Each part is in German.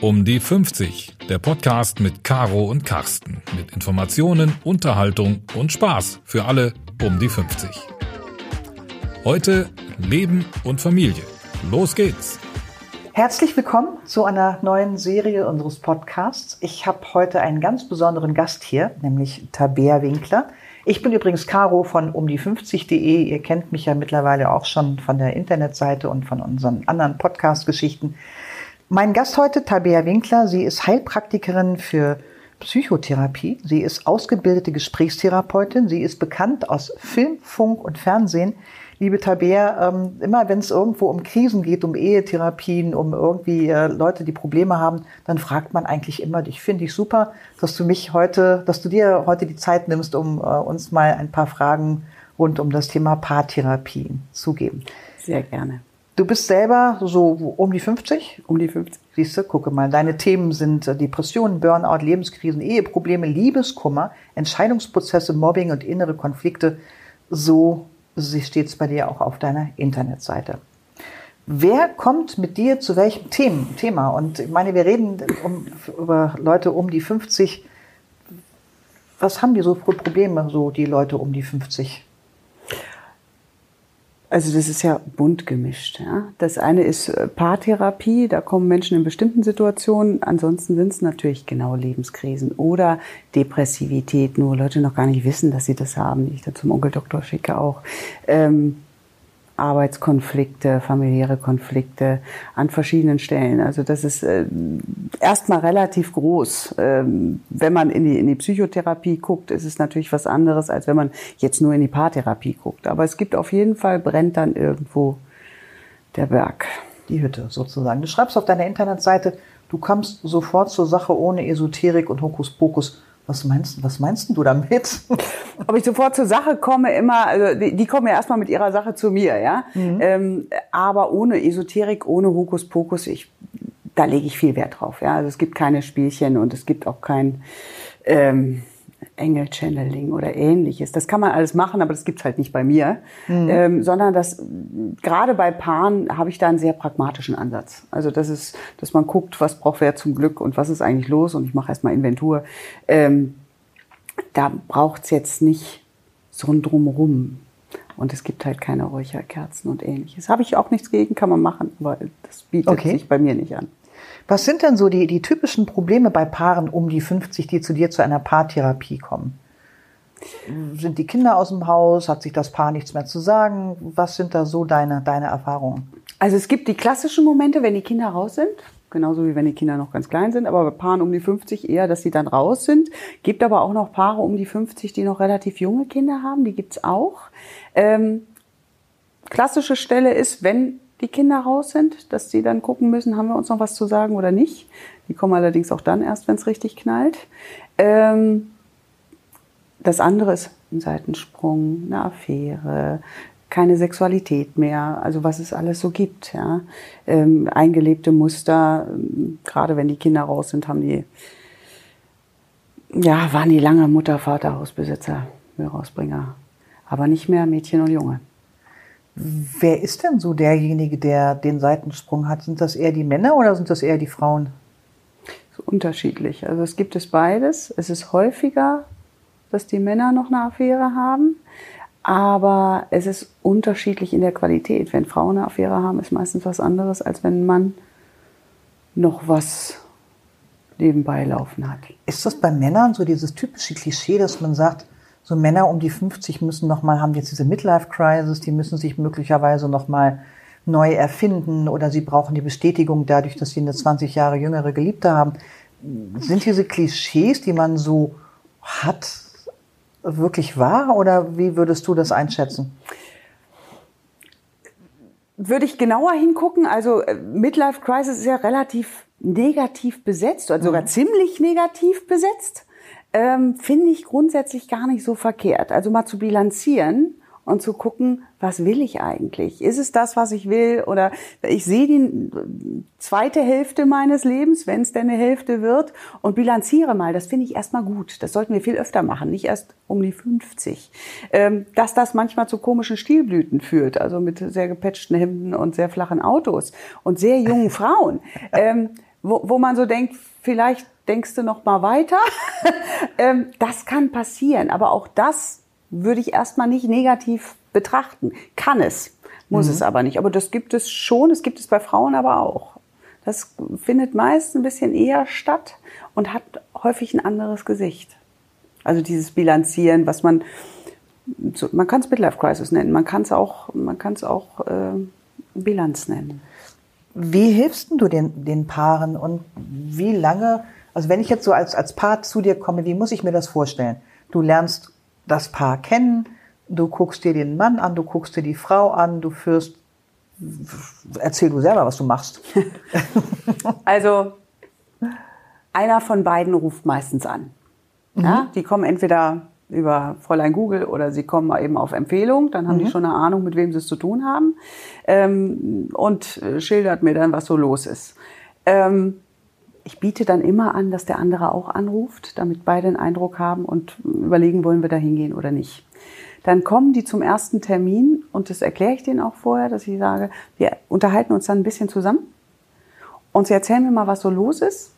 Um die 50, der Podcast mit Caro und Carsten. Mit Informationen, Unterhaltung und Spaß für alle um die 50. Heute Leben und Familie. Los geht's! Herzlich willkommen zu einer neuen Serie unseres Podcasts. Ich habe heute einen ganz besonderen Gast hier, nämlich Tabea Winkler. Ich bin übrigens Caro von umdie50.de. Ihr kennt mich ja mittlerweile auch schon von der Internetseite und von unseren anderen Podcast-Geschichten. Mein Gast heute, Tabea Winkler, sie ist Heilpraktikerin für Psychotherapie. Sie ist ausgebildete Gesprächstherapeutin. Sie ist bekannt aus Film, Funk und Fernsehen. Liebe Tabea, ähm, immer wenn es irgendwo um Krisen geht, um Ehetherapien, um irgendwie äh, Leute, die Probleme haben, dann fragt man eigentlich immer dich. Finde ich super, dass du mich heute, dass du dir heute die Zeit nimmst, um äh, uns mal ein paar Fragen rund um das Thema Paartherapie zu geben. Sehr gerne. Du bist selber so um die 50? Um die 50. Siehst du, gucke mal. Deine Themen sind äh, Depressionen, Burnout, Lebenskrisen, Eheprobleme, Liebeskummer, Entscheidungsprozesse, Mobbing und innere Konflikte. So steht es bei dir auch auf deiner Internetseite. Wer kommt mit dir zu welchem Themen, Thema? Und ich meine, wir reden um, über Leute um die 50. Was haben die so für Probleme, so die Leute um die 50? Also das ist ja bunt gemischt. Ja? Das eine ist äh, Paartherapie, da kommen Menschen in bestimmten Situationen. Ansonsten sind es natürlich genau Lebenskrisen oder Depressivität, nur Leute noch gar nicht wissen, dass sie das haben, die ich dann zum Onkel Doktor schicke auch. Ähm, Arbeitskonflikte, familiäre Konflikte an verschiedenen Stellen. Also das ist äh, erstmal relativ groß. Ähm, wenn man in die, in die Psychotherapie guckt, ist es natürlich was anderes, als wenn man jetzt nur in die Paartherapie guckt. Aber es gibt auf jeden Fall, brennt dann irgendwo der Berg. Die Hütte sozusagen. Du schreibst auf deiner Internetseite, du kommst sofort zur Sache ohne Esoterik und Hokuspokus. Was meinst, was meinst du damit? Ob ich sofort zur Sache komme, immer, also die, die kommen ja erstmal mit ihrer Sache zu mir, ja. Mhm. Ähm, aber ohne Esoterik, ohne Hokuspokus, ich, da lege ich viel Wert drauf. Ja. Also es gibt keine Spielchen und es gibt auch kein ähm, Engel-Channeling oder ähnliches. Das kann man alles machen, aber das gibt's halt nicht bei mir. Mhm. Ähm, sondern das, gerade bei Paaren habe ich da einen sehr pragmatischen Ansatz. Also das ist, dass man guckt, was braucht wer zum Glück und was ist eigentlich los und ich mache erstmal Inventur. Ähm, da braucht's jetzt nicht so ein Drumherum. Und es gibt halt keine Räucherkerzen und ähnliches. Habe ich auch nichts gegen, kann man machen, aber das bietet okay. sich bei mir nicht an. Was sind denn so die, die typischen Probleme bei Paaren um die 50, die zu dir zu einer Paartherapie kommen? Sind die Kinder aus dem Haus? Hat sich das Paar nichts mehr zu sagen? Was sind da so deine, deine Erfahrungen? Also es gibt die klassischen Momente, wenn die Kinder raus sind. Genauso wie wenn die Kinder noch ganz klein sind, aber bei Paaren um die 50 eher, dass sie dann raus sind. Gibt aber auch noch Paare um die 50, die noch relativ junge Kinder haben, die gibt's auch. Ähm, klassische Stelle ist, wenn die Kinder raus sind, dass sie dann gucken müssen, haben wir uns noch was zu sagen oder nicht. Die kommen allerdings auch dann erst, wenn es richtig knallt. Ähm, das andere ist ein Seitensprung, eine Affäre, keine Sexualität mehr, also was es alles so gibt. Ja. Ähm, eingelebte Muster, gerade wenn die Kinder raus sind, haben die, ja, waren die lange Mutter, Vater, Hausbesitzer, Müllrausbringer, aber nicht mehr Mädchen und Junge. Wer ist denn so derjenige, der den Seitensprung hat? Sind das eher die Männer oder sind das eher die Frauen? So unterschiedlich. Also es gibt es beides. Es ist häufiger, dass die Männer noch eine Affäre haben, aber es ist unterschiedlich in der Qualität. Wenn Frauen eine Affäre haben, ist meistens was anderes, als wenn ein Mann noch was nebenbei laufen hat. Ist das bei Männern so dieses typische Klischee, dass man sagt, so Männer um die 50 müssen noch mal, haben jetzt diese Midlife-Crisis, die müssen sich möglicherweise noch mal neu erfinden oder sie brauchen die Bestätigung dadurch, dass sie eine 20 Jahre jüngere Geliebte haben. Sind diese Klischees, die man so hat, wirklich wahr oder wie würdest du das einschätzen? Würde ich genauer hingucken, also äh, Midlife Crisis ist ja relativ negativ besetzt, oder sogar mhm. ziemlich negativ besetzt ähm, finde ich grundsätzlich gar nicht so verkehrt. Also mal zu bilanzieren und zu gucken, was will ich eigentlich? Ist es das, was ich will? Oder ich sehe die zweite Hälfte meines Lebens, wenn es denn eine Hälfte wird, und bilanziere mal. Das finde ich erstmal gut. Das sollten wir viel öfter machen, nicht erst um die 50. Ähm, dass das manchmal zu komischen Stilblüten führt, also mit sehr gepatchten Hemden und sehr flachen Autos und sehr jungen Frauen. Ähm, wo, wo man so denkt, vielleicht denkst du noch mal weiter. ähm, das kann passieren, aber auch das würde ich erstmal nicht negativ betrachten. Kann es, muss mhm. es aber nicht. Aber das gibt es schon, es gibt es bei Frauen aber auch. Das findet meist ein bisschen eher statt und hat häufig ein anderes Gesicht. Also dieses Bilanzieren, was man, man kann es Midlife Crisis nennen, man kann es auch, man kann es auch äh, Bilanz nennen. Wie hilfst du den, den Paaren und wie lange, also wenn ich jetzt so als, als Paar zu dir komme, wie muss ich mir das vorstellen? Du lernst das Paar kennen, du guckst dir den Mann an, du guckst dir die Frau an, du führst, erzähl du selber, was du machst. also, einer von beiden ruft meistens an. Mhm. Ja, die kommen entweder über Fräulein Google oder sie kommen eben auf Empfehlung, dann haben mhm. die schon eine Ahnung, mit wem sie es zu tun haben ähm, und äh, schildert mir dann, was so los ist. Ähm, ich biete dann immer an, dass der andere auch anruft, damit beide einen Eindruck haben und überlegen, wollen wir da hingehen oder nicht. Dann kommen die zum ersten Termin und das erkläre ich denen auch vorher, dass ich sage, wir unterhalten uns dann ein bisschen zusammen und sie erzählen mir mal, was so los ist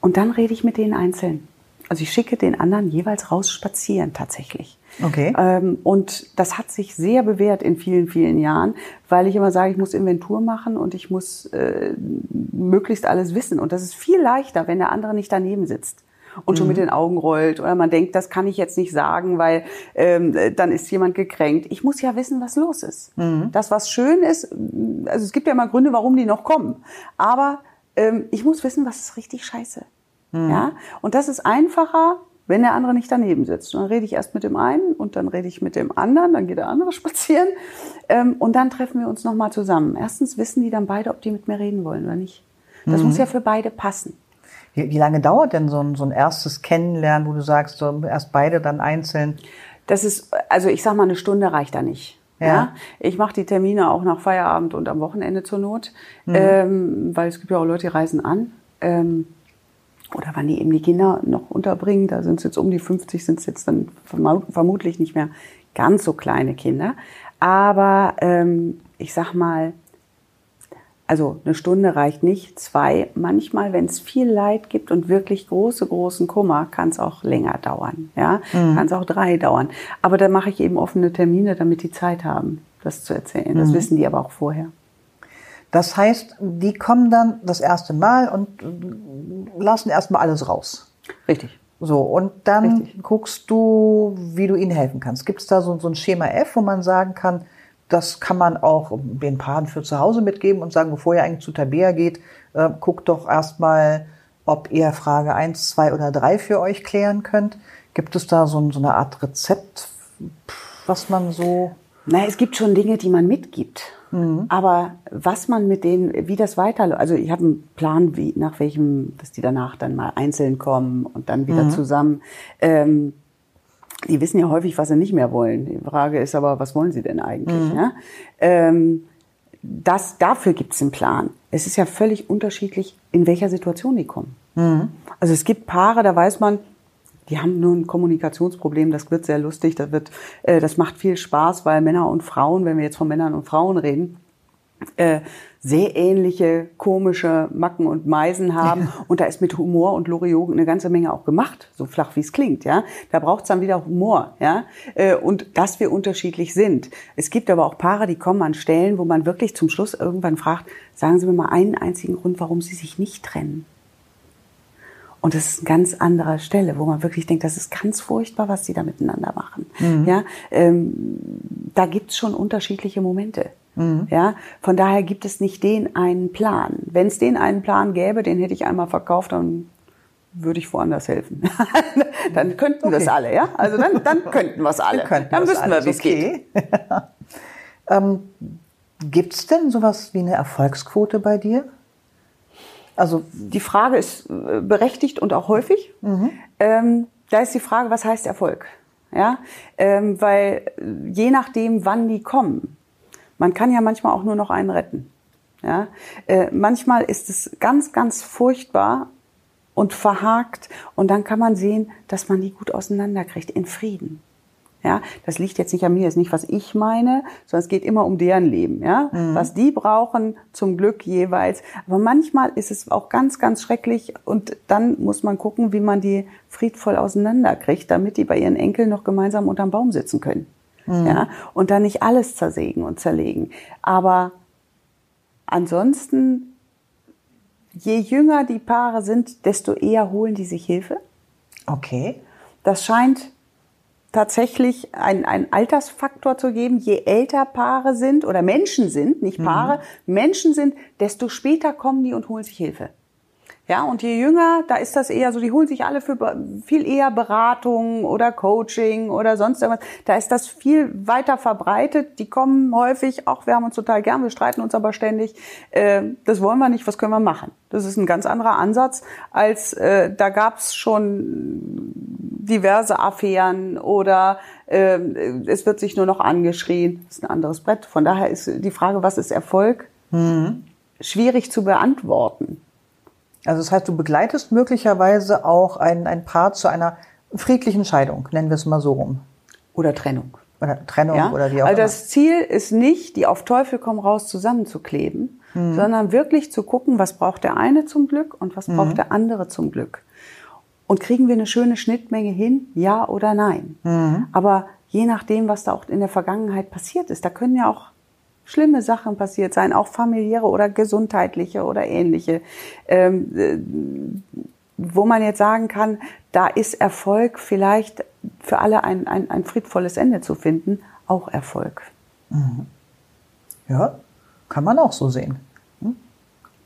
und dann rede ich mit denen einzeln. Also ich schicke den anderen jeweils raus spazieren tatsächlich. Okay. Ähm, und das hat sich sehr bewährt in vielen, vielen Jahren, weil ich immer sage, ich muss Inventur machen und ich muss äh, möglichst alles wissen. Und das ist viel leichter, wenn der andere nicht daneben sitzt und mhm. schon mit den Augen rollt oder man denkt, das kann ich jetzt nicht sagen, weil ähm, dann ist jemand gekränkt. Ich muss ja wissen, was los ist. Mhm. Das, was schön ist, also es gibt ja immer Gründe, warum die noch kommen. Aber ähm, ich muss wissen, was ist richtig scheiße. Mhm. Ja? Und das ist einfacher, wenn der andere nicht daneben sitzt. Und dann rede ich erst mit dem einen und dann rede ich mit dem anderen, dann geht der andere spazieren ähm, und dann treffen wir uns nochmal zusammen. Erstens wissen die dann beide, ob die mit mir reden wollen oder nicht. Das mhm. muss ja für beide passen. Wie, wie lange dauert denn so ein, so ein erstes Kennenlernen, wo du sagst, so erst beide, dann einzeln? Das ist, also ich sag mal, eine Stunde reicht da nicht. Ja. ja. Ich mache die Termine auch nach Feierabend und am Wochenende zur Not, mhm. ähm, weil es gibt ja auch Leute, die reisen an. Ähm, oder wann die eben die Kinder noch unterbringen, da sind es jetzt um die 50, sind es jetzt dann vermutlich nicht mehr ganz so kleine Kinder. Aber ähm, ich sag mal, also eine Stunde reicht nicht, zwei. Manchmal, wenn es viel Leid gibt und wirklich große, großen Kummer, kann es auch länger dauern. Ja, mhm. kann es auch drei dauern. Aber da mache ich eben offene Termine, damit die Zeit haben, das zu erzählen. Das mhm. wissen die aber auch vorher. Das heißt, die kommen dann das erste Mal und lassen erstmal alles raus. Richtig. So, und dann Richtig. guckst du, wie du ihnen helfen kannst. Gibt es da so, so ein Schema F, wo man sagen kann, das kann man auch den Paaren für zu Hause mitgeben und sagen, bevor ihr eigentlich zu Tabea geht, äh, guckt doch erstmal, ob ihr Frage 1, 2 oder 3 für euch klären könnt. Gibt es da so, so eine Art Rezept, was man so... Naja, es gibt schon Dinge, die man mitgibt. Mhm. Aber was man mit denen, wie das weiter, also ich habe einen Plan, wie nach welchem, dass die danach dann mal einzeln kommen und dann wieder mhm. zusammen. Ähm, die wissen ja häufig, was sie nicht mehr wollen. Die Frage ist aber, was wollen sie denn eigentlich? Mhm. Ja? Ähm, das, dafür gibt es einen Plan. Es ist ja völlig unterschiedlich, in welcher Situation die kommen. Mhm. Also es gibt Paare, da weiß man, die haben nur ein Kommunikationsproblem, das wird sehr lustig, das, wird, äh, das macht viel Spaß, weil Männer und Frauen, wenn wir jetzt von Männern und Frauen reden, äh, sehr ähnliche komische Macken und Meisen haben. Ja. Und da ist mit Humor und Loriot eine ganze Menge auch gemacht, so flach wie es klingt. Ja, Da braucht es dann wieder Humor. Ja, äh, Und dass wir unterschiedlich sind. Es gibt aber auch Paare, die kommen an Stellen, wo man wirklich zum Schluss irgendwann fragt, sagen Sie mir mal einen einzigen Grund, warum Sie sich nicht trennen. Und das ist eine ganz andere Stelle, wo man wirklich denkt, das ist ganz furchtbar, was sie da miteinander machen. Mhm. Ja, ähm, da gibt's schon unterschiedliche Momente. Mhm. Ja, von daher gibt es nicht den einen Plan. Wenn es den einen Plan gäbe, den hätte ich einmal verkauft, dann würde ich woanders helfen. dann könnten okay. wir es alle, ja? Also dann, dann könnten wir es alle. Dann wüssten wir, wie es okay. geht. ähm, Gibt es denn sowas wie eine Erfolgsquote bei dir? Also die Frage ist äh, berechtigt und auch häufig. Mhm. Ähm, da ist die Frage, was heißt Erfolg? Ja, ähm, weil äh, je nachdem, wann die kommen, man kann ja manchmal auch nur noch einen retten. Ja, äh, manchmal ist es ganz, ganz furchtbar und verhakt und dann kann man sehen, dass man die gut auseinanderkriegt in Frieden. Ja, das liegt jetzt nicht an mir, das ist nicht, was ich meine, sondern es geht immer um deren Leben, ja, mhm. was die brauchen zum Glück jeweils. Aber manchmal ist es auch ganz, ganz schrecklich und dann muss man gucken, wie man die friedvoll auseinanderkriegt, damit die bei ihren Enkeln noch gemeinsam unterm Baum sitzen können. Mhm. Ja, und dann nicht alles zersägen und zerlegen. Aber ansonsten, je jünger die Paare sind, desto eher holen die sich Hilfe. Okay. Das scheint tatsächlich ein, ein Altersfaktor zu geben. Je älter Paare sind oder Menschen sind, nicht Paare, mhm. Menschen sind, desto später kommen die und holen sich Hilfe. Ja, und je jünger, da ist das eher so, die holen sich alle für viel eher Beratung oder Coaching oder sonst irgendwas. Da ist das viel weiter verbreitet. Die kommen häufig, auch wir haben uns total gern, wir streiten uns aber ständig. Äh, das wollen wir nicht, was können wir machen? Das ist ein ganz anderer Ansatz, als äh, da gab's schon diverse Affären oder äh, es wird sich nur noch angeschrien. Das ist ein anderes Brett. Von daher ist die Frage, was ist Erfolg? Mhm. Schwierig zu beantworten. Also das heißt, du begleitest möglicherweise auch ein, ein Paar zu einer friedlichen Scheidung, nennen wir es mal so rum. Oder Trennung. Oder Trennung ja? oder wie auch also immer. Also das Ziel ist nicht, die auf Teufel komm raus zusammenzukleben, mhm. sondern wirklich zu gucken, was braucht der eine zum Glück und was braucht mhm. der andere zum Glück. Und kriegen wir eine schöne Schnittmenge hin, ja oder nein? Mhm. Aber je nachdem, was da auch in der Vergangenheit passiert ist, da können ja auch schlimme Sachen passiert sein, auch familiäre oder gesundheitliche oder ähnliche, ähm, äh, wo man jetzt sagen kann, da ist Erfolg vielleicht für alle ein, ein, ein friedvolles Ende zu finden, auch Erfolg. Mhm. Ja, kann man auch so sehen. Hm?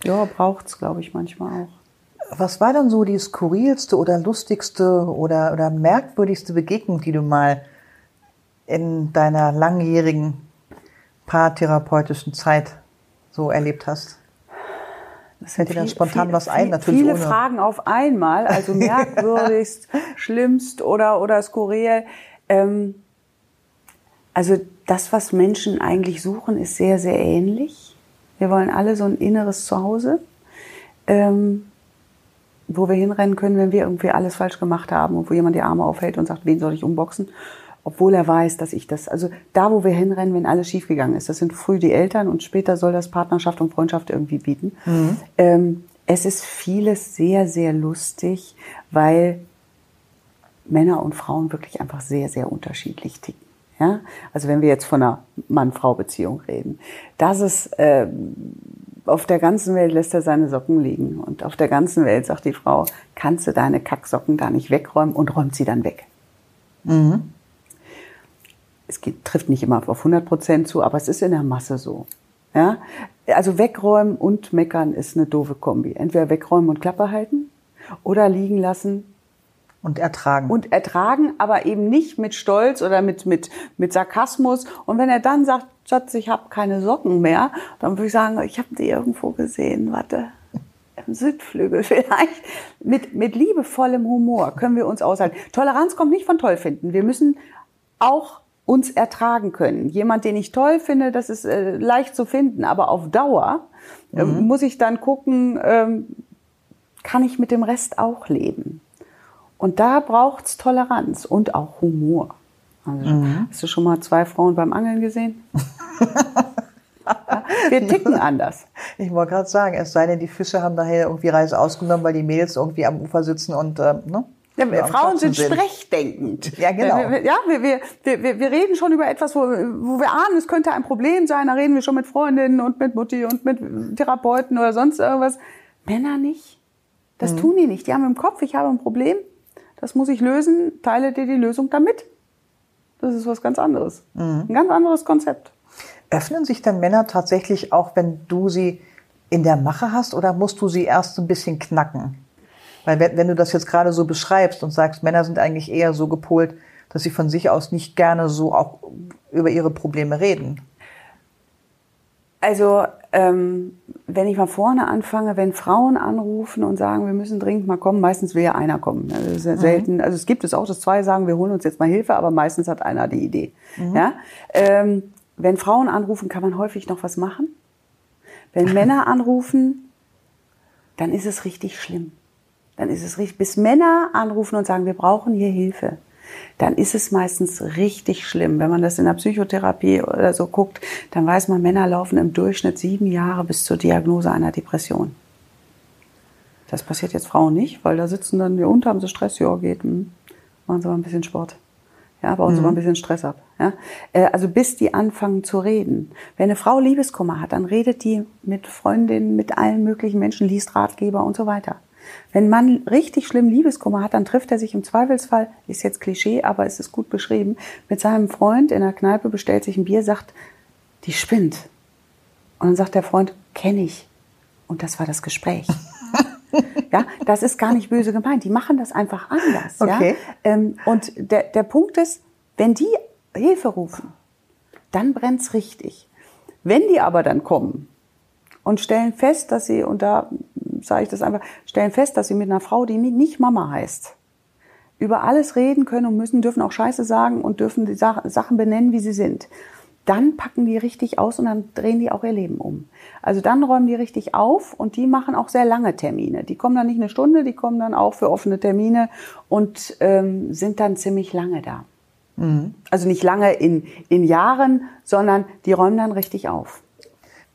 Ja, braucht's, glaube ich, manchmal auch. Was war dann so die skurrilste oder lustigste oder, oder merkwürdigste Begegnung, die du mal in deiner langjährigen paartherapeutischen Zeit so erlebt hast? Das fällt dir dann spontan viel, was ein, natürlich. Viele ohne. Fragen auf einmal, also merkwürdigst, schlimmst oder, oder skurril. Ähm, also das, was Menschen eigentlich suchen, ist sehr, sehr ähnlich. Wir wollen alle so ein inneres Zuhause, ähm, wo wir hinrennen können, wenn wir irgendwie alles falsch gemacht haben und wo jemand die Arme aufhält und sagt, wen soll ich unboxen? Obwohl er weiß, dass ich das, also da, wo wir hinrennen, wenn alles schiefgegangen ist, das sind früh die Eltern und später soll das Partnerschaft und Freundschaft irgendwie bieten. Mhm. Ähm, es ist vieles sehr, sehr lustig, weil Männer und Frauen wirklich einfach sehr, sehr unterschiedlich ticken. Ja? Also wenn wir jetzt von einer Mann-Frau-Beziehung reden, das ist äh, auf der ganzen Welt lässt er seine Socken liegen und auf der ganzen Welt sagt die Frau, kannst du deine Kacksocken da nicht wegräumen und räumt sie dann weg. Mhm es geht, trifft nicht immer auf 100 Prozent zu, aber es ist in der Masse so. Ja? Also wegräumen und meckern ist eine doofe Kombi. Entweder wegräumen und Klappe halten oder liegen lassen. Und ertragen. Und ertragen, aber eben nicht mit Stolz oder mit, mit, mit Sarkasmus. Und wenn er dann sagt, Schatz, ich habe keine Socken mehr, dann würde ich sagen, ich habe die irgendwo gesehen, warte. Im Südflügel vielleicht. Mit, mit liebevollem Humor können wir uns aushalten. Toleranz kommt nicht von toll finden. Wir müssen auch uns ertragen können. Jemand, den ich toll finde, das ist äh, leicht zu finden, aber auf Dauer äh, mhm. muss ich dann gucken, ähm, kann ich mit dem Rest auch leben? Und da braucht's Toleranz und auch Humor. Also, mhm. Hast du schon mal zwei Frauen beim Angeln gesehen? ja, wir ticken anders. Ich wollte gerade sagen, es sei denn, die Fische haben daher irgendwie Reise ausgenommen, weil die Mädels irgendwie am Ufer sitzen und äh, ne? Ja, wir Frauen sind, sind sprechdenkend. Ja, genau. Ja, wir, wir, wir, wir reden schon über etwas, wo, wo wir ahnen, es könnte ein Problem sein. Da reden wir schon mit Freundinnen und mit Mutti und mit Therapeuten oder sonst irgendwas. Männer nicht. Das mhm. tun die nicht. Die haben im Kopf, ich habe ein Problem. Das muss ich lösen. Teile dir die Lösung damit. Das ist was ganz anderes. Mhm. Ein ganz anderes Konzept. Öffnen sich dann Männer tatsächlich auch, wenn du sie in der Mache hast oder musst du sie erst ein bisschen knacken? Weil wenn, du das jetzt gerade so beschreibst und sagst, Männer sind eigentlich eher so gepolt, dass sie von sich aus nicht gerne so auch über ihre Probleme reden. Also ähm, wenn ich mal vorne anfange, wenn Frauen anrufen und sagen, wir müssen dringend mal kommen, meistens will ja einer kommen. Das ist ja mhm. selten. Also es gibt es auch, dass zwei sagen, wir holen uns jetzt mal Hilfe, aber meistens hat einer die Idee. Mhm. Ja? Ähm, wenn Frauen anrufen, kann man häufig noch was machen. Wenn Männer anrufen, dann ist es richtig schlimm dann ist es richtig, bis Männer anrufen und sagen, wir brauchen hier Hilfe. dann ist es meistens richtig schlimm. Wenn man das in der Psychotherapie oder so guckt, dann weiß man, Männer laufen im Durchschnitt sieben Jahre bis zur Diagnose einer Depression. Das passiert jetzt Frauen nicht, weil da sitzen dann die unten, haben sie Stress, ja, geht, hm, machen sie mal ein bisschen Sport. Ja, bauen sie mhm. mal ein bisschen Stress ab. Ja? Äh, also bis die anfangen zu reden. Wenn eine Frau Liebeskummer hat, dann redet die mit Freundinnen, mit allen möglichen Menschen, liest Ratgeber und so weiter. Wenn man richtig schlimm Liebeskummer hat, dann trifft er sich im Zweifelsfall, ist jetzt Klischee, aber es ist gut beschrieben, mit seinem Freund in der Kneipe, bestellt sich ein Bier, sagt, die spinnt. Und dann sagt der Freund, kenne ich. Und das war das Gespräch. ja, das ist gar nicht böse gemeint. Die machen das einfach anders. Okay. Ja? Ähm, und der, der Punkt ist, wenn die Hilfe rufen, dann brennt's richtig. Wenn die aber dann kommen und stellen fest, dass sie, und da sage ich das einfach, stellen fest, dass sie mit einer Frau, die nicht Mama heißt, über alles reden können und müssen, dürfen auch Scheiße sagen und dürfen die Sachen benennen, wie sie sind dann packen die richtig aus und dann drehen die auch ihr Leben um. Also dann räumen die richtig auf und die machen auch sehr lange Termine. Die kommen dann nicht eine Stunde, die kommen dann auch für offene Termine und ähm, sind dann ziemlich lange da. Mhm. Also nicht lange in, in Jahren, sondern die räumen dann richtig auf.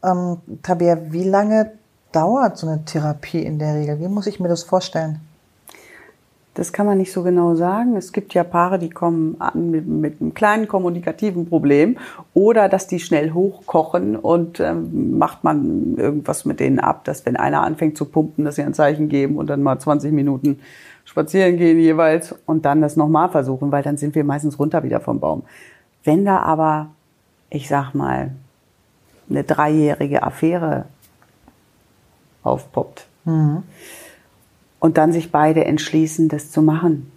Ähm, Tabea, wie lange dauert so eine Therapie in der Regel? Wie muss ich mir das vorstellen? Das kann man nicht so genau sagen. Es gibt ja Paare, die kommen an mit, mit einem kleinen kommunikativen Problem oder dass die schnell hochkochen und ähm, macht man irgendwas mit denen ab, dass wenn einer anfängt zu pumpen, dass sie ein Zeichen geben und dann mal 20 Minuten spazieren gehen jeweils und dann das nochmal versuchen, weil dann sind wir meistens runter wieder vom Baum. Wenn da aber, ich sag mal, eine dreijährige Affäre aufpoppt, mhm und dann sich beide entschließen, das zu machen,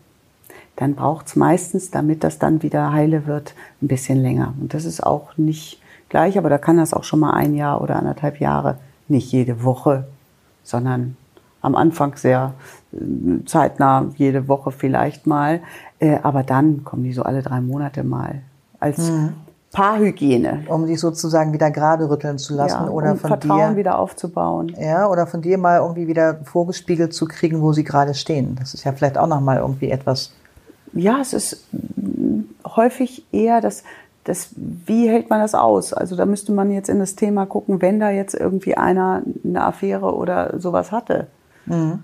dann braucht es meistens, damit das dann wieder heile wird, ein bisschen länger. Und das ist auch nicht gleich, aber da kann das auch schon mal ein Jahr oder anderthalb Jahre, nicht jede Woche, sondern am Anfang sehr äh, zeitnah, jede Woche vielleicht mal. Äh, aber dann kommen die so alle drei Monate mal als mhm. Paarhygiene. Um sich sozusagen wieder gerade rütteln zu lassen ja, oder um von Vertrauen dir, wieder aufzubauen. Ja, oder von dir mal irgendwie wieder vorgespiegelt zu kriegen, wo sie gerade stehen. Das ist ja vielleicht auch nochmal irgendwie etwas. Ja, es ist häufig eher das, das, wie hält man das aus? Also da müsste man jetzt in das Thema gucken, wenn da jetzt irgendwie einer eine Affäre oder sowas hatte. Mhm.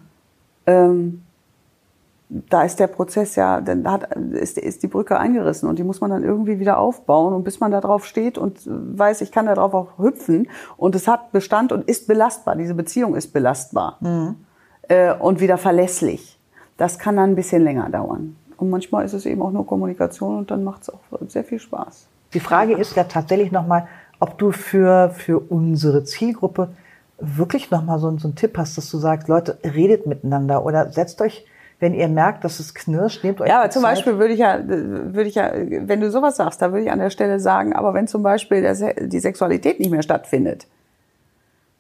Ähm, da ist der Prozess ja, dann hat, ist, ist die Brücke eingerissen und die muss man dann irgendwie wieder aufbauen und bis man da drauf steht und weiß, ich kann da drauf auch hüpfen und es hat Bestand und ist belastbar, diese Beziehung ist belastbar mhm. äh, und wieder verlässlich. Das kann dann ein bisschen länger dauern. Und manchmal ist es eben auch nur Kommunikation und dann macht es auch sehr viel Spaß. Die Frage ist ja tatsächlich nochmal, ob du für, für unsere Zielgruppe wirklich nochmal so, so einen Tipp hast, dass du sagst, Leute, redet miteinander oder setzt euch wenn ihr merkt, dass es knirscht, nehmt euch Ja, aber zum Zeit. Beispiel würde ich ja, würde ich ja, wenn du sowas sagst, da würde ich an der Stelle sagen, aber wenn zum Beispiel die Sexualität nicht mehr stattfindet,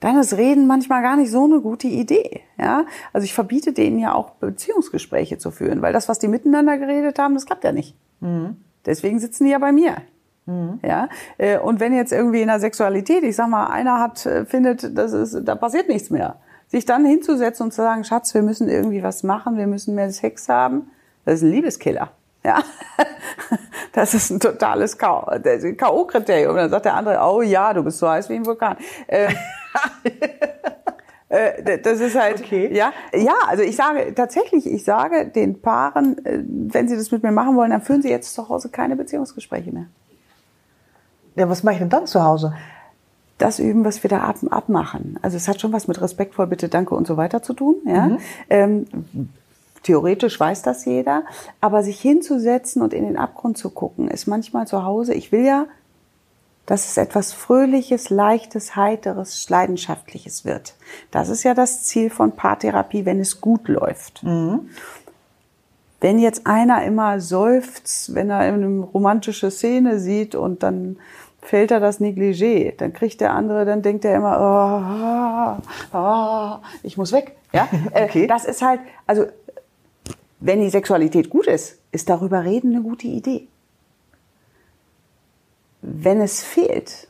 dann ist Reden manchmal gar nicht so eine gute Idee. Ja, also ich verbiete denen ja auch Beziehungsgespräche zu führen, weil das, was die miteinander geredet haben, das klappt ja nicht. Mhm. Deswegen sitzen die ja bei mir. Mhm. Ja, äh, und wenn jetzt irgendwie in der Sexualität, ich sag mal, einer hat äh, findet, das ist, da passiert nichts mehr, sich dann hinzusetzen und zu sagen, Schatz, wir müssen irgendwie was machen, wir müssen mehr Sex haben, das ist ein Liebeskiller. Ja, das ist ein totales K.O.-Kriterium. Dann sagt der andere, oh ja, du bist so heiß wie ein Vulkan. Äh, äh, das ist halt, okay. ja, ja, also ich sage tatsächlich, ich sage den Paaren, äh, wenn sie das mit mir machen wollen, dann führen sie jetzt zu Hause keine Beziehungsgespräche mehr. Ja, was mache ich denn dann zu Hause? Das üben, was wir da ab, abmachen. Also es hat schon was mit respektvoll, bitte, danke und so weiter zu tun. Ja? Mhm. Ähm, theoretisch weiß das jeder, aber sich hinzusetzen und in den Abgrund zu gucken, ist manchmal zu Hause. Ich will ja, dass es etwas Fröhliches, Leichtes, Heiteres, Leidenschaftliches wird. Das ist ja das Ziel von Paartherapie, wenn es gut läuft. Mhm. Wenn jetzt einer immer seufzt, wenn er eine romantische Szene sieht und dann fällt er das Negligé. Dann kriegt der andere, dann denkt er immer, oh, oh, ich muss weg. Ja, äh, okay. das ist halt, also wenn die Sexualität gut ist, ist darüber reden eine gute Idee. Wenn es fehlt,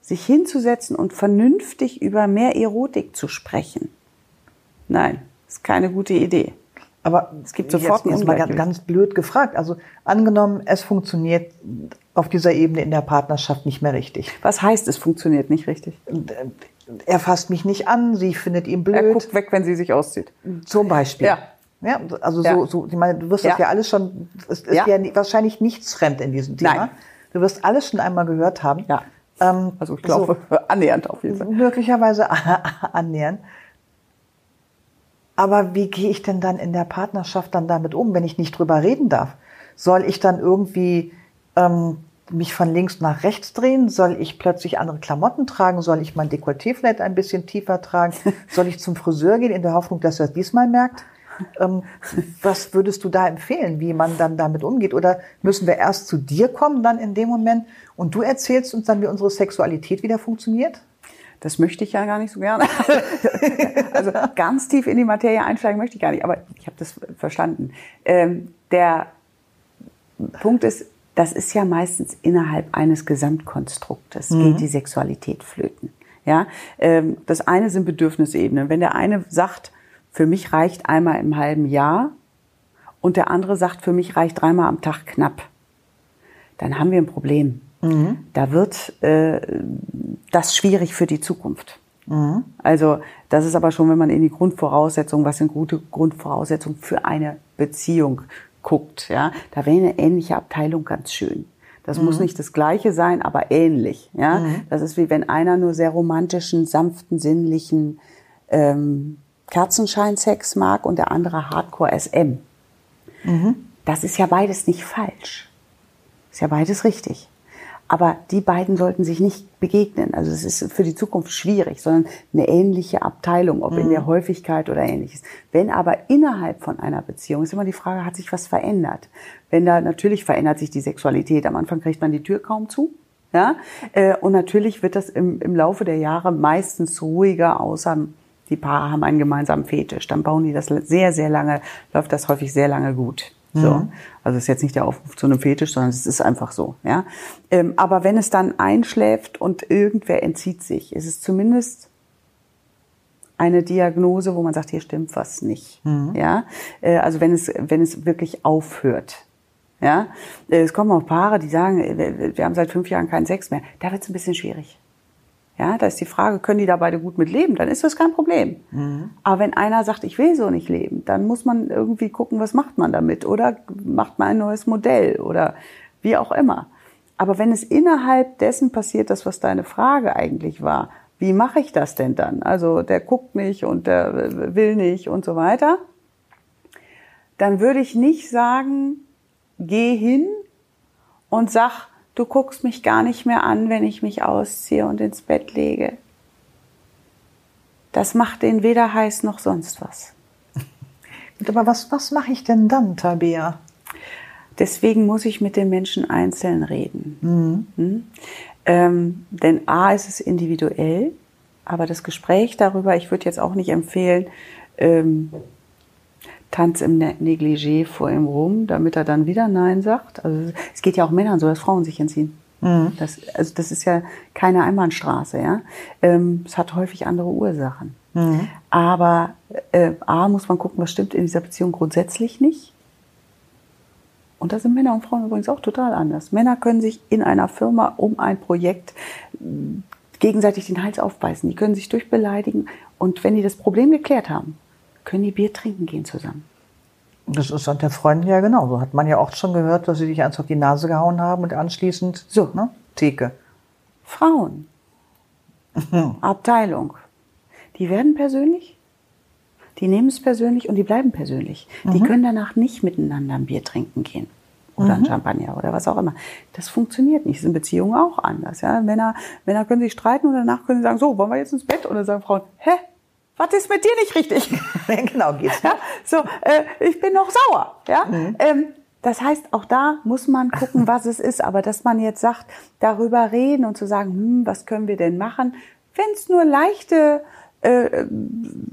sich hinzusetzen und vernünftig über mehr Erotik zu sprechen, nein, ist keine gute Idee. Aber es gibt sofort jetzt, jetzt mal ganz, ganz blöd gefragt. Also angenommen, es funktioniert auf dieser Ebene in der Partnerschaft nicht mehr richtig. Was heißt, es funktioniert nicht richtig? Er fasst mich nicht an, sie findet ihn blöd. Er guckt weg, wenn sie sich auszieht. Zum Beispiel. Ja. Ja, also Ja. so, so, ich meine, du wirst das Ja. ja alles schon, es ist Ja. ja, wahrscheinlich nichts fremd in diesem Thema. Nein. Du wirst alles schon einmal gehört haben. Ja. Ähm, Also ich glaube, annähernd auf jeden so, Fall. möglicherweise annähern. Aber wie gehe ich denn dann in der Partnerschaft dann damit um, wenn ich nicht drüber reden darf? Soll ich dann irgendwie ähm, mich von links nach rechts drehen? Soll ich plötzlich andere Klamotten tragen? Soll ich mein Dekolleté vielleicht ein bisschen tiefer tragen? Soll ich zum Friseur gehen in der Hoffnung, dass er es diesmal merkt? Ähm, was würdest du da empfehlen, wie man dann damit umgeht? Oder müssen wir erst zu dir kommen, dann in dem Moment, und du erzählst uns dann, wie unsere Sexualität wieder funktioniert? Das möchte ich ja gar nicht so gerne. also ganz tief in die Materie einsteigen möchte ich gar nicht, aber ich habe das verstanden. Ähm, der Punkt ist, das ist ja meistens innerhalb eines Gesamtkonstruktes, geht die Sexualität flöten. Ja, ähm, das eine sind Bedürfnisebenen. Wenn der eine sagt, für mich reicht einmal im halben Jahr und der andere sagt, für mich reicht dreimal am Tag knapp, dann haben wir ein Problem. Da wird äh, das schwierig für die Zukunft. Also das ist aber schon, wenn man in die Grundvoraussetzungen, was sind gute Grundvoraussetzungen für eine Beziehung guckt. Ja, da wäre eine ähnliche Abteilung ganz schön. Das muss nicht das Gleiche sein, aber ähnlich. Ja, das ist wie wenn einer nur sehr romantischen, sanften, sinnlichen ähm, Kerzenscheinsex mag und der andere Hardcore SM. Das ist ja beides nicht falsch. Ist ja beides richtig. Aber die beiden sollten sich nicht begegnen. Also es ist für die Zukunft schwierig, sondern eine ähnliche Abteilung, ob in der Häufigkeit oder ähnliches. Wenn aber innerhalb von einer Beziehung ist immer die Frage, hat sich was verändert? Wenn da natürlich verändert sich die Sexualität. Am Anfang kriegt man die Tür kaum zu. Ja? Äh, Und natürlich wird das im, im Laufe der Jahre meistens ruhiger, außer die Paare haben einen gemeinsamen Fetisch. Dann bauen die das sehr, sehr lange, läuft das häufig sehr lange gut. So. Also es ist jetzt nicht der Aufruf zu einem Fetisch, sondern es ist einfach so. Ja? Ähm, aber wenn es dann einschläft und irgendwer entzieht sich, ist es zumindest eine Diagnose, wo man sagt, hier stimmt was nicht. Ja, Äh, also wenn es wenn es wirklich aufhört. Ja, Äh, es kommen auch Paare, die sagen, äh, wir haben seit fünf Jahren keinen Sex mehr. Da wird es ein bisschen schwierig. Ja, da ist die Frage, können die da beide gut mit leben? Dann ist das kein Problem. Aber wenn einer sagt, ich will so nicht leben, dann muss man irgendwie gucken, was macht man damit? Oder macht man ein neues Modell oder wie auch immer. Aber wenn es innerhalb dessen passiert, das, was deine Frage eigentlich war, wie mache ich das denn dann? Also der guckt nicht und der will nicht und so weiter. Dann würde ich nicht sagen, geh hin und sag, du guckst mich gar nicht mehr an, wenn ich mich ausziehe und ins Bett lege. Das macht den weder heiß noch sonst was. Aber was, was mache ich denn dann, Tabea? Deswegen muss ich mit den Menschen einzeln reden. Hm? Ähm, denn A ist es individuell, aber das Gespräch darüber, ich würde jetzt auch nicht empfehlen, ähm, Tanz im Ne- Negligé vor ihm rum, damit er dann wieder Nein sagt. Also es geht ja auch Männern so, dass Frauen sich entziehen. Das, also das ist ja keine Einbahnstraße, ja. Ähm, es hat häufig andere Ursachen. Aber äh, A muss man gucken, was stimmt in dieser Beziehung grundsätzlich nicht. Und da sind Männer und Frauen übrigens auch total anders. Männer können sich in einer Firma um ein Projekt mh, gegenseitig den Hals aufbeißen. Die können sich durchbeleidigen. Und wenn die das Problem geklärt haben, können die Bier trinken gehen zusammen. Das ist an der Freundin ja genauso. Hat man ja auch schon gehört, dass sie sich eins auf die Nase gehauen haben und anschließend So. ne, Theke. Frauen, Abteilung, die werden persönlich, die nehmen es persönlich und die bleiben persönlich. Die können danach nicht miteinander ein Bier trinken gehen oder ein Champagner oder was auch immer. Das funktioniert nicht. Das ist in Beziehungen auch anders. Ja? Männer, Männer können sich streiten und danach können sie sagen, so, wollen wir jetzt ins Bett? Und dann sagen Frauen, hä? Was ist mit dir nicht richtig? genau, geht's. Ja, so, äh, ich bin noch sauer. Ja, ähm, das heißt, auch da muss man gucken, was es ist. Aber dass man jetzt sagt, darüber reden und zu sagen, hm, was können wir denn machen, wenn es nur leichte, äh,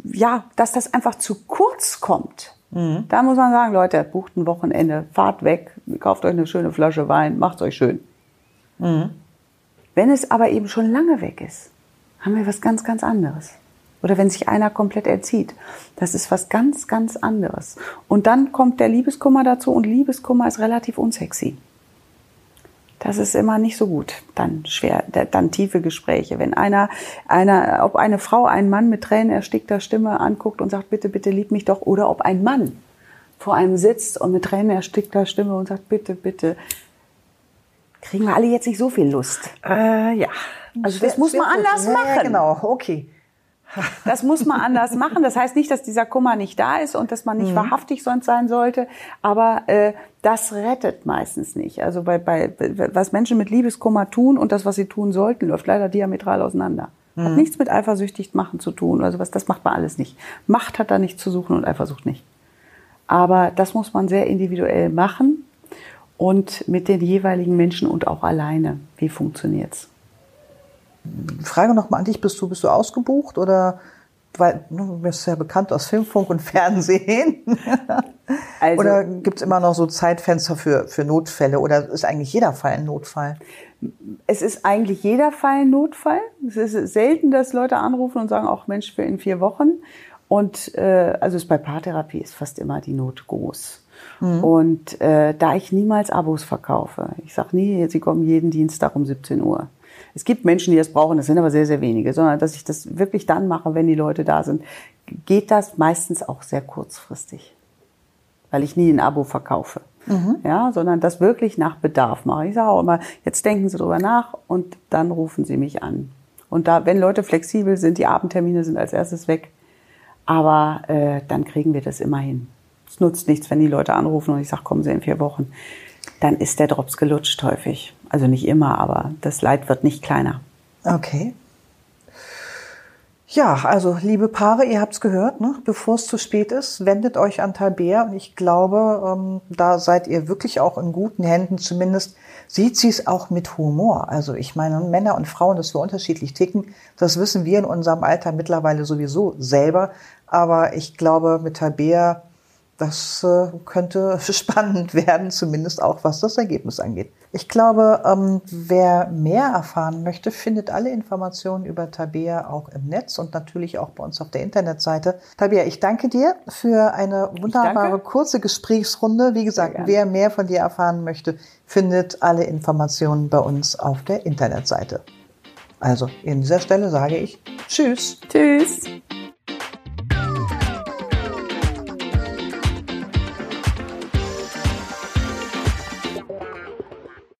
ja, dass das einfach zu kurz kommt. Da muss man sagen, Leute, bucht ein Wochenende, fahrt weg, kauft euch eine schöne Flasche Wein, macht's euch schön. Wenn es aber eben schon lange weg ist, haben wir was ganz, ganz anderes. Oder wenn sich einer komplett erzieht. Das ist was ganz, ganz anderes. Und dann kommt der Liebeskummer dazu und Liebeskummer ist relativ unsexy. Das ist immer nicht so gut. Dann schwer, dann tiefe Gespräche. Wenn einer, einer, ob eine Frau einen Mann mit Tränen erstickter Stimme anguckt und sagt, bitte, bitte lieb mich doch, oder ob ein Mann vor einem sitzt und mit Tränen erstickter Stimme und sagt, bitte, bitte, kriegen wir alle jetzt nicht so viel Lust. Äh, ja. Also das muss man anders machen. Ja, genau, okay. Das muss man anders machen. Das heißt nicht, dass dieser Kummer nicht da ist und dass man nicht mhm. wahrhaftig sonst sein sollte, aber äh, das rettet meistens nicht. Also bei, bei was Menschen mit Liebeskummer tun und das, was sie tun sollten, läuft leider diametral auseinander. Mhm. Hat nichts mit eifersüchtig machen zu tun. Also was, das macht man alles nicht. Macht hat da nichts zu suchen und Eifersucht nicht. Aber das muss man sehr individuell machen und mit den jeweiligen Menschen und auch alleine. Wie funktioniert's? Frage nochmal an dich, bist du, bist du ausgebucht oder weil du bist ja bekannt aus Filmfunk und Fernsehen. Also, oder gibt es immer noch so Zeitfenster für, für Notfälle oder ist eigentlich jeder Fall ein Notfall? Es ist eigentlich jeder Fall ein Notfall. Es ist selten, dass Leute anrufen und sagen, auch Mensch, für in vier Wochen. Und äh, also ist bei Paartherapie ist fast immer die Not groß. Mhm. Und äh, da ich niemals Abos verkaufe, ich sage nie, sie kommen jeden Dienstag um 17 Uhr. Es gibt Menschen, die das brauchen, das sind aber sehr, sehr wenige, sondern dass ich das wirklich dann mache, wenn die Leute da sind, geht das meistens auch sehr kurzfristig, weil ich nie ein Abo verkaufe. Mhm. Ja, sondern das wirklich nach Bedarf mache. Ich sage auch immer, jetzt denken Sie drüber nach und dann rufen Sie mich an. Und da, wenn Leute flexibel sind, die Abendtermine sind als erstes weg, aber äh, dann kriegen wir das immer hin. Es nutzt nichts, wenn die Leute anrufen und ich sage, kommen Sie in vier Wochen dann ist der Drops gelutscht häufig. Also nicht immer, aber das Leid wird nicht kleiner. Okay. Ja, also liebe Paare, ihr habt's gehört, ne? bevor es zu spät ist, wendet euch an Talbär und ich glaube, ähm, da seid ihr wirklich auch in guten Händen. Zumindest sieht sie es auch mit Humor. Also ich meine, Männer und Frauen, dass wir unterschiedlich ticken, das wissen wir in unserem Alter mittlerweile sowieso selber. Aber ich glaube, mit Talbär das äh, könnte spannend werden, zumindest auch was das Ergebnis angeht. Ich glaube, ähm, wer mehr erfahren möchte, findet alle Informationen über Tabea auch im Netz und natürlich auch bei uns auf der Internetseite. Tabea, ich danke dir für eine wunderbare kurze Gesprächsrunde. Wie gesagt, wer mehr von dir erfahren möchte, findet alle Informationen bei uns auf der Internetseite. Also, in dieser Stelle sage ich Tschüss. Tschüss.